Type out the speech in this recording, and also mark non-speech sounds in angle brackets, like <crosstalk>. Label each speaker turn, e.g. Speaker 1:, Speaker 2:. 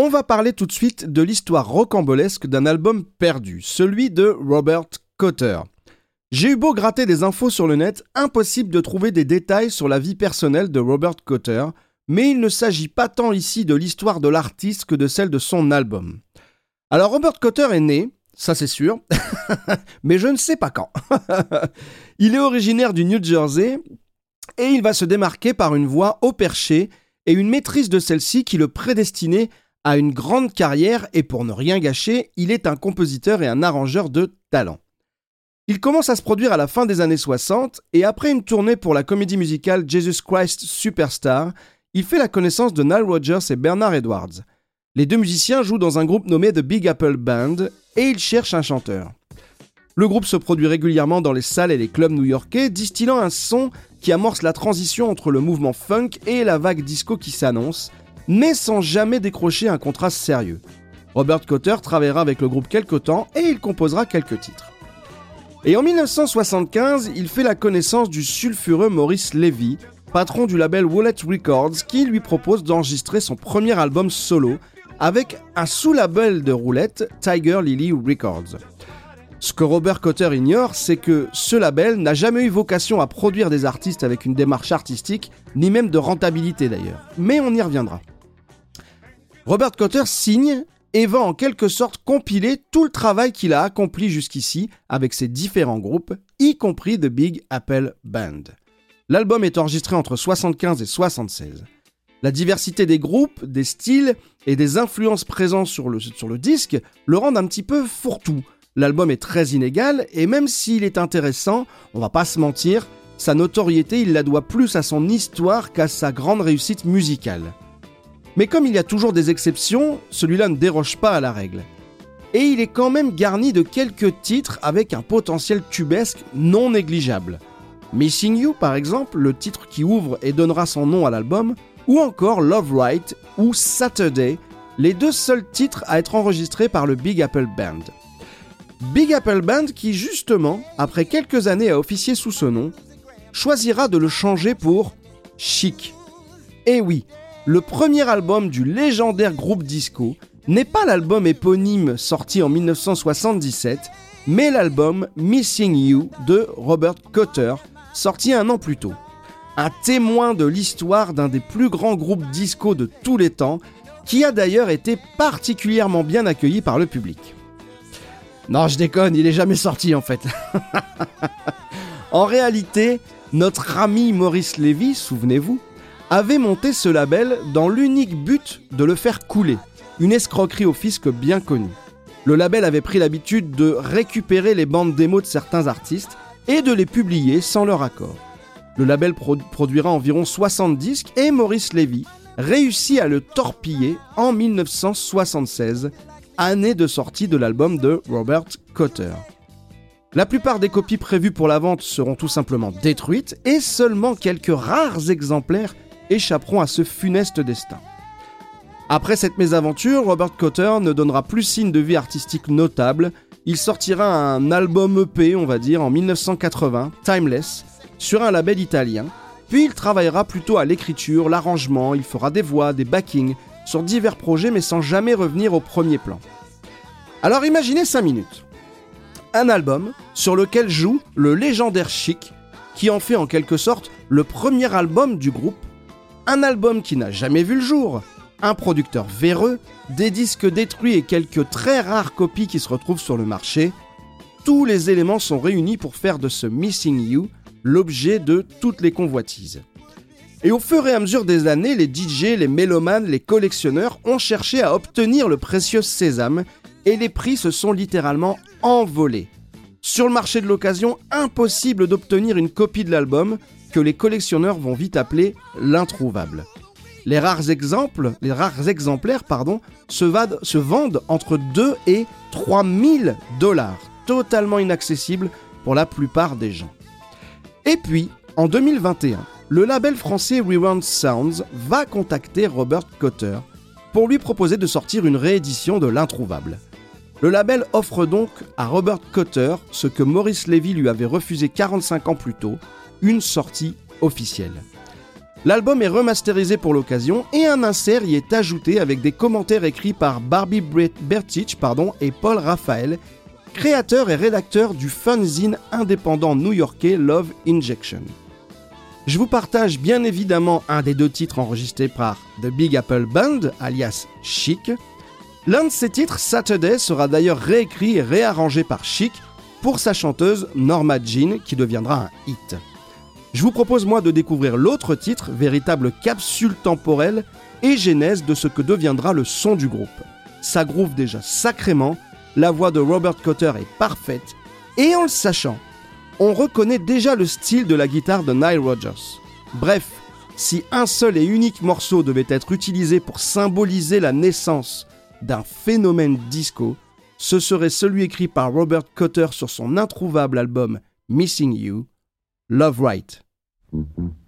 Speaker 1: On va parler tout de suite de l'histoire rocambolesque d'un album perdu, celui de Robert Cotter. J'ai eu beau gratter des infos sur le net, impossible de trouver des détails sur la vie personnelle de Robert Cotter, mais il ne s'agit pas tant ici de l'histoire de l'artiste que de celle de son album. Alors Robert Cotter est né, ça c'est sûr, <laughs> mais je ne sais pas quand. <laughs> il est originaire du New Jersey et il va se démarquer par une voix au perché et une maîtrise de celle-ci qui le prédestinait a une grande carrière et pour ne rien gâcher, il est un compositeur et un arrangeur de talent. Il commence à se produire à la fin des années 60 et après une tournée pour la comédie musicale Jesus Christ Superstar, il fait la connaissance de Nile Rodgers et Bernard Edwards. Les deux musiciens jouent dans un groupe nommé The Big Apple Band et ils cherchent un chanteur. Le groupe se produit régulièrement dans les salles et les clubs new-yorkais, distillant un son qui amorce la transition entre le mouvement funk et la vague disco qui s'annonce, mais sans jamais décrocher un contrat sérieux. Robert Cotter travaillera avec le groupe quelque temps et il composera quelques titres. Et en 1975, il fait la connaissance du sulfureux Maurice Levy, patron du label Wallet Records, qui lui propose d'enregistrer son premier album solo avec un sous-label de roulette, Tiger Lily Records. Ce que Robert Cotter ignore, c'est que ce label n'a jamais eu vocation à produire des artistes avec une démarche artistique, ni même de rentabilité d'ailleurs. Mais on y reviendra. Robert Cotter signe et va en quelque sorte compiler tout le travail qu'il a accompli jusqu'ici avec ses différents groupes, y compris The Big Apple Band. L'album est enregistré entre 75 et 76. La diversité des groupes, des styles et des influences le, sur le disque le rendent un petit peu fourre-tout. L'album est très inégal et même s'il est intéressant, on va pas se mentir, sa notoriété il la doit plus à son histoire qu'à sa grande réussite musicale. Mais comme il y a toujours des exceptions, celui-là ne déroge pas à la règle. Et il est quand même garni de quelques titres avec un potentiel tubesque non négligeable. Missing You par exemple, le titre qui ouvre et donnera son nom à l'album, ou encore Love Right ou Saturday, les deux seuls titres à être enregistrés par le Big Apple Band. Big Apple Band qui justement, après quelques années à officier sous ce nom, choisira de le changer pour Chic. Et oui, le premier album du légendaire groupe disco n'est pas l'album éponyme sorti en 1977, mais l'album Missing You de Robert Cotter, sorti un an plus tôt. Un témoin de l'histoire d'un des plus grands groupes disco de tous les temps, qui a d'ailleurs été particulièrement bien accueilli par le public. Non, je déconne, il est jamais sorti en fait. <laughs> en réalité, notre ami Maurice Lévy, souvenez-vous, avait monté ce label dans l'unique but de le faire couler, une escroquerie au fisc bien connue. Le label avait pris l'habitude de récupérer les bandes démos de certains artistes et de les publier sans leur accord. Le label produira environ 60 disques et Maurice Lévy réussit à le torpiller en 1976, année de sortie de l'album de Robert Cotter. La plupart des copies prévues pour la vente seront tout simplement détruites et seulement quelques rares exemplaires échapperont à ce funeste destin. Après cette mésaventure, Robert Cotter ne donnera plus signe de vie artistique notable. Il sortira un album EP, on va dire, en 1980, Timeless, sur un label italien. Puis il travaillera plutôt à l'écriture, l'arrangement, il fera des voix, des backings, sur divers projets mais sans jamais revenir au premier plan. Alors imaginez 5 minutes. Un album sur lequel joue le légendaire Chic, qui en fait en quelque sorte le premier album du groupe un album qui n'a jamais vu le jour, un producteur véreux, des disques détruits et quelques très rares copies qui se retrouvent sur le marché, tous les éléments sont réunis pour faire de ce Missing You l'objet de toutes les convoitises. Et au fur et à mesure des années, les DJ, les mélomanes, les collectionneurs ont cherché à obtenir le précieux sésame et les prix se sont littéralement envolés. Sur le marché de l'occasion, impossible d'obtenir une copie de l'album, que les collectionneurs vont vite appeler l'introuvable. Les rares exemples, les rares exemplaires, pardon, se, vendent entre 2 et 3 000 dollars, totalement inaccessibles pour la plupart des gens. Et puis, en 2021, le label français Rewind Sounds va contacter Robert Cotter pour lui proposer de sortir une réédition de l'introuvable. Le label offre donc à Robert Cotter ce que Maurice Levy lui avait refusé 45 ans plus tôt, une sortie officielle.
Speaker 2: L'album est remasterisé pour l'occasion et un insert y est ajouté avec des commentaires écrits par Barbie Bertich pardon, et Paul Raphael, créateur et rédacteur du fanzine indépendant new-yorkais Love Injection. Je vous partage bien évidemment un des deux titres enregistrés par The Big Apple Band, alias Chic. L'un de ces titres, Saturday, sera d'ailleurs réécrit et réarrangé par Chic pour sa chanteuse Norma Jean, qui deviendra un hit. Je vous propose moi de découvrir l'autre titre, véritable capsule temporelle et genèse de ce que deviendra le son du groupe. Ça groove déjà sacrément, la voix de Robert Cotter est parfaite, et en le sachant, on reconnaît déjà le style de la guitare de Nile Rodgers. Bref, si un seul et unique morceau devait être utilisé pour symboliser la naissance d'un phénomène disco, ce serait celui écrit par Robert Cotter sur son introuvable album Missing You, Love Right. Mm-hmm.